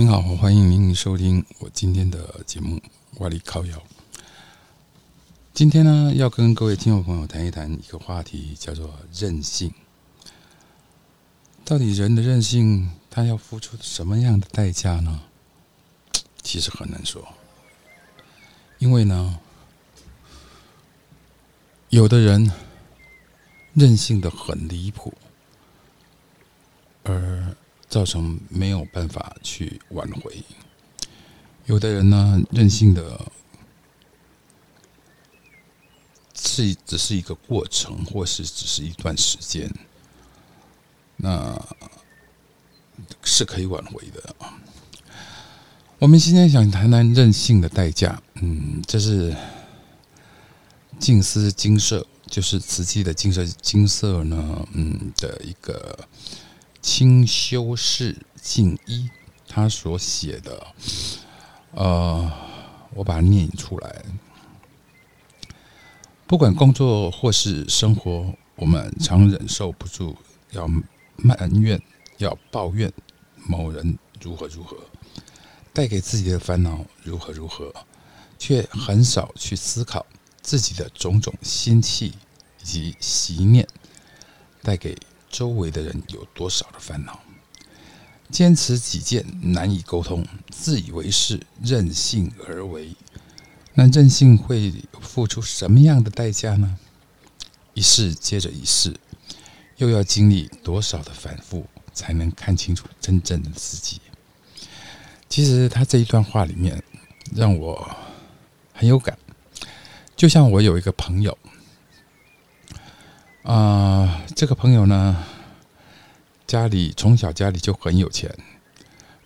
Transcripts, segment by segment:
您好，欢迎您收听我今天的节目《外力靠腰》。今天呢，要跟各位听众朋友谈一谈一个话题，叫做任性。到底人的任性，他要付出什么样的代价呢？其实很难说，因为呢，有的人任性的很离谱，造成没有办法去挽回。有的人呢，任性的是只是一个过程，或是只是一段时间，那是可以挽回的。我们今天想谈谈任性的代价。嗯，这是静思金色，就是瓷器的金色，金色呢，嗯的一个。清修士静一他所写的，呃，我把它念出来。不管工作或是生活，我们常忍受不住要埋怨、要抱怨某人如何如何，带给自己的烦恼如何如何，却很少去思考自己的种种心气以及习念带给。周围的人有多少的烦恼？坚持己见，难以沟通，自以为是，任性而为。那任性会付出什么样的代价呢？一世接着一世，又要经历多少的反复，才能看清楚真正的自己？其实他这一段话里面让我很有感，就像我有一个朋友。啊，这个朋友呢，家里从小家里就很有钱，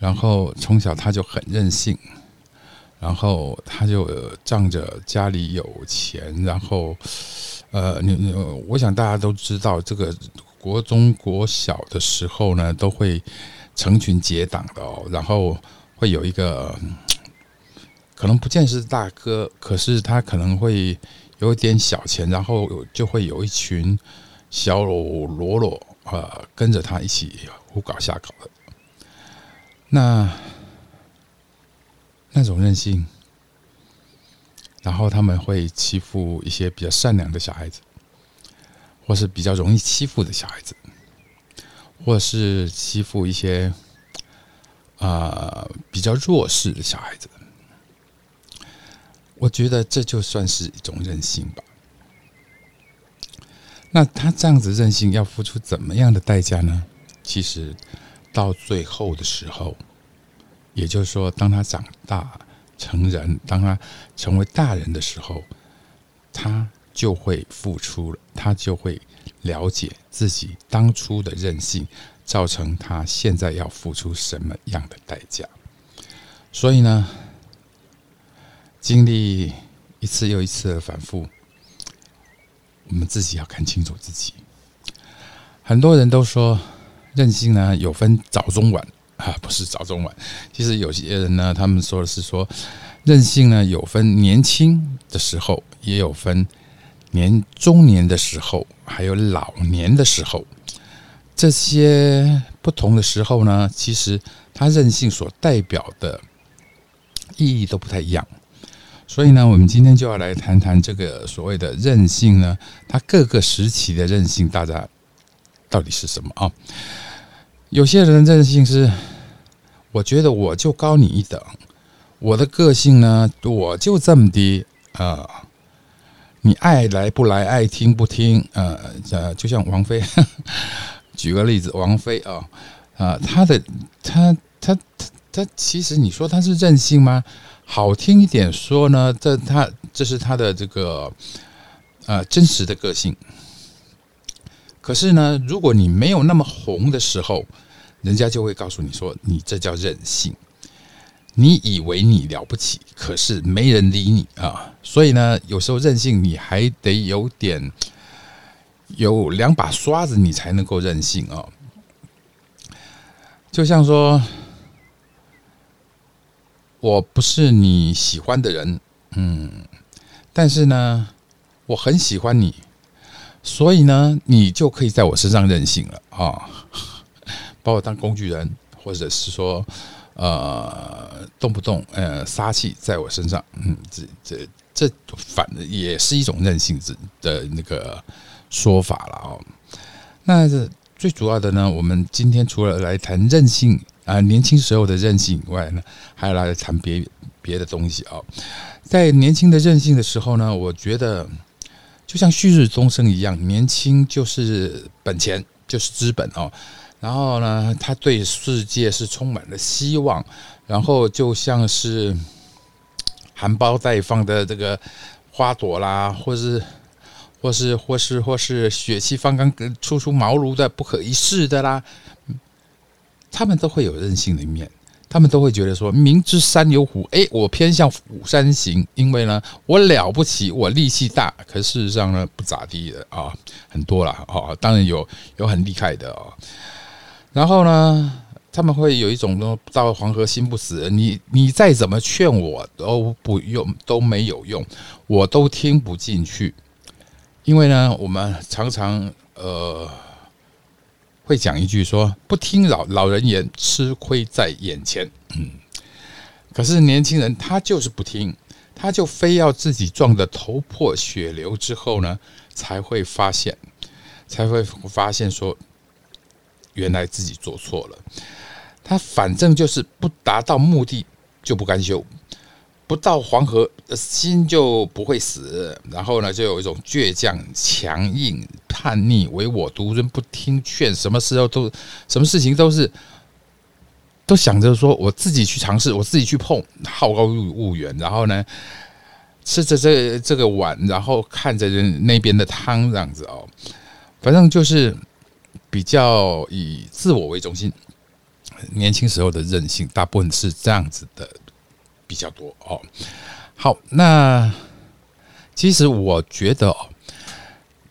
然后从小他就很任性，然后他就仗着家里有钱，然后呃，你你，我想大家都知道，这个国中国小的时候呢，都会成群结党的哦，然后会有一个可能不见是大哥，可是他可能会。有一点小钱，然后就会有一群小喽啰啊跟着他一起胡搞瞎搞的。那那种任性，然后他们会欺负一些比较善良的小孩子，或是比较容易欺负的小孩子，或是欺负一些啊比较弱势的小孩子。我觉得这就算是一种任性吧。那他这样子任性，要付出怎么样的代价呢？其实到最后的时候，也就是说，当他长大成人，当他成为大人的时候，他就会付出了，他就会了解自己当初的任性，造成他现在要付出什么样的代价。所以呢？经历一次又一次的反复，我们自己要看清楚自己。很多人都说任性呢有分早中晚 啊，不是早中晚。其实有些人呢，他们说的是说任性呢有分年轻的时候，也有分年中年的时候，还有老年的时候。这些不同的时候呢，其实他任性所代表的意义都不太一样。所以呢，我们今天就要来谈谈这个所谓的韧性呢，它各个时期的韧性，大家到底是什么啊？有些人韧性是，我觉得我就高你一等，我的个性呢，我就这么低啊，你爱来不来，爱听不听，呃呃，就像王菲，举个例子，王菲啊啊，她的她她他，其实你说他是任性吗？好听一点说呢，这他这是他的这个呃真实的个性。可是呢，如果你没有那么红的时候，人家就会告诉你说，你这叫任性。你以为你了不起，可是没人理你啊。所以呢，有时候任性你还得有点有两把刷子，你才能够任性啊。就像说。我不是你喜欢的人，嗯，但是呢，我很喜欢你，所以呢，你就可以在我身上任性了啊，把我当工具人，或者是说，呃，动不动呃杀气在我身上，嗯，这这这反的也是一种任性子的那个说法了哦。那最主要的呢，我们今天除了来谈任性啊，年轻时候的任性以外呢，还要来谈别别的东西哦。在年轻的任性的时候呢，我觉得就像旭日东升一样，年轻就是本钱，就是资本哦。然后呢，他对世界是充满了希望，然后就像是含苞待放的这个花朵啦，或是或是或是或是血气方刚、初出茅庐的不可一世的啦，他们都会有任性的一面，他们都会觉得说，明知山有虎，哎，我偏向虎山行，因为呢，我了不起，我力气大。可事实上呢，不咋地的啊，很多了啊，当然有有很厉害的哦。然后呢，他们会有一种说“到黄河心不死”，你你再怎么劝我都不用都没有用，我都听不进去。因为呢，我们常常呃会讲一句说“不听老老人言，吃亏在眼前”。嗯，可是年轻人他就是不听，他就非要自己撞得头破血流之后呢，才会发现，才会发现说。原来自己做错了，他反正就是不达到目的就不甘休，不到黄河心就不会死。然后呢，就有一种倔强、强硬、叛逆、唯我独尊、不听劝，什么时候都什么事情都是都想着说我自己去尝试，我自己去碰，好高骛远。然后呢，吃着这这个碗，然后看着人那边的汤，这样子哦，反正就是。比较以自我为中心，年轻时候的任性大部分是这样子的比较多哦。好，那其实我觉得，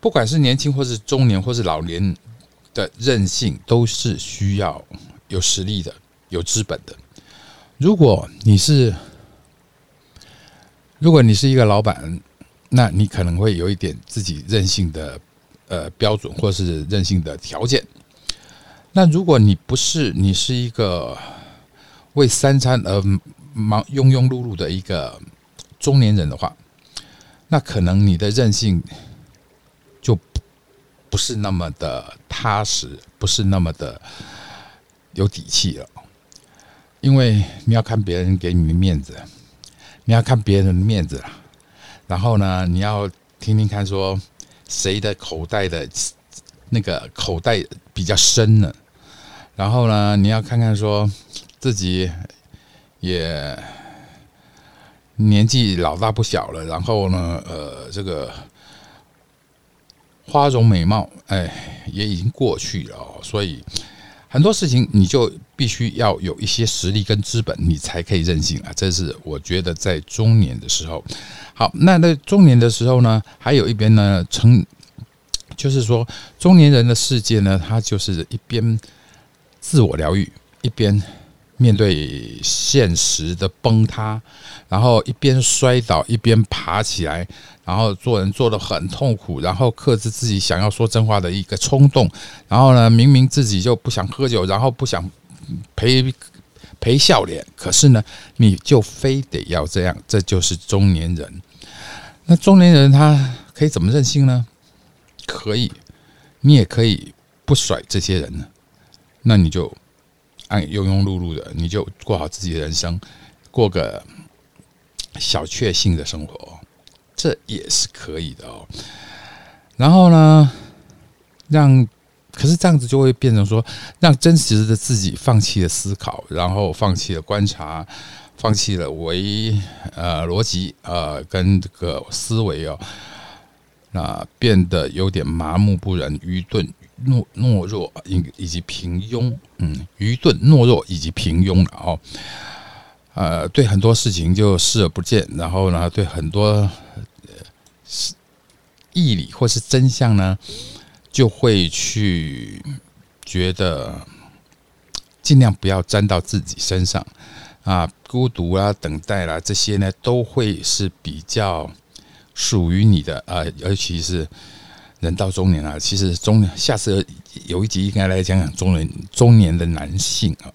不管是年轻或是中年或是老年的任性，都是需要有实力的、有资本的。如果你是如果你是一个老板，那你可能会有一点自己任性的。呃，标准或是任性的条件。那如果你不是，你是一个为三餐而忙庸庸碌碌的一个中年人的话，那可能你的任性就不是那么的踏实，不是那么的有底气了。因为你要看别人给你的面子，你要看别人的面子然后呢，你要听听看说。谁的口袋的那个口袋比较深呢？然后呢，你要看看说自己也年纪老大不小了，然后呢，呃，这个花容美貌，哎，也已经过去了。所以很多事情你就必须要有一些实力跟资本，你才可以任性啊。这是我觉得在中年的时候。好，那在中年的时候呢，还有一边呢，成就是说中年人的世界呢，他就是一边自我疗愈，一边面对现实的崩塌，然后一边摔倒，一边爬起来，然后做人做的很痛苦，然后克制自己想要说真话的一个冲动，然后呢，明明自己就不想喝酒，然后不想陪。陪笑脸，可是呢，你就非得要这样，这就是中年人。那中年人他可以怎么任性呢？可以，你也可以不甩这些人呢。那你就按庸庸碌碌的，你就过好自己的人生，过个小确幸的生活，这也是可以的哦。然后呢，让。可是这样子就会变成说，让真实的自己放弃了思考，然后放弃了观察，放弃了唯呃逻辑呃跟这个思维哦，那变得有点麻木不仁、愚钝、懦懦弱以以及平庸，嗯，愚钝、懦弱以及平庸了哦，呃，对很多事情就视而不见，然后呢，对很多是义理或是真相呢。就会去觉得尽量不要沾到自己身上啊，孤独啊，等待啦，这些呢都会是比较属于你的啊，尤其是人到中年啊。其实中下次有一集应该来讲讲中年中年的男性啊，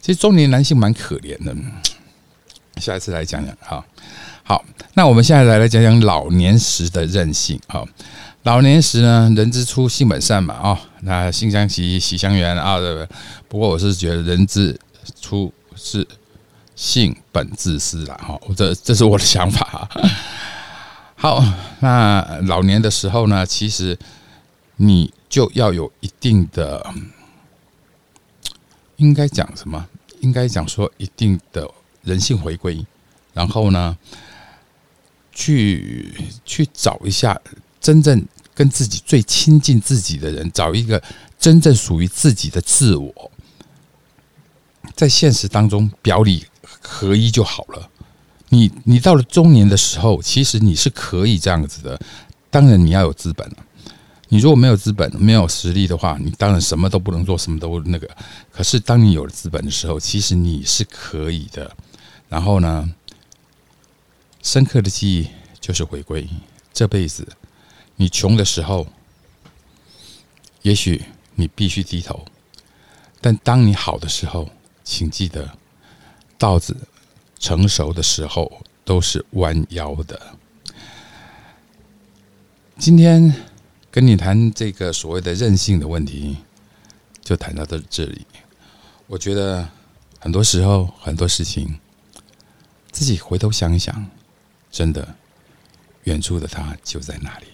其实中年男性蛮可怜的，下一次来讲讲哈。好，那我们现在来来讲讲老年时的任性啊。老年时呢，人之初性本善嘛啊，那性相习，习相远啊，对不对？不过我是觉得人之初是性本自私啦，哈，这这是我的想法。好，那老年的时候呢，其实你就要有一定的，应该讲什么？应该讲说一定的人性回归，然后呢，去去找一下真正跟自己最亲近自己的人，找一个真正属于自己的自我，在现实当中表里合一就好了。你你到了中年的时候，其实你是可以这样子的。当然你要有资本你如果没有资本、没有实力的话，你当然什么都不能做，什么都那个。可是当你有了资本的时候，其实你是可以的。然后呢，深刻的记忆就是回归。这辈子你穷的时候，也许你必须低头；但当你好的时候，请记得稻子。成熟的时候都是弯腰的。今天跟你谈这个所谓的任性的问题，就谈到到这里。我觉得很多时候很多事情，自己回头想一想，真的远处的他就在那里。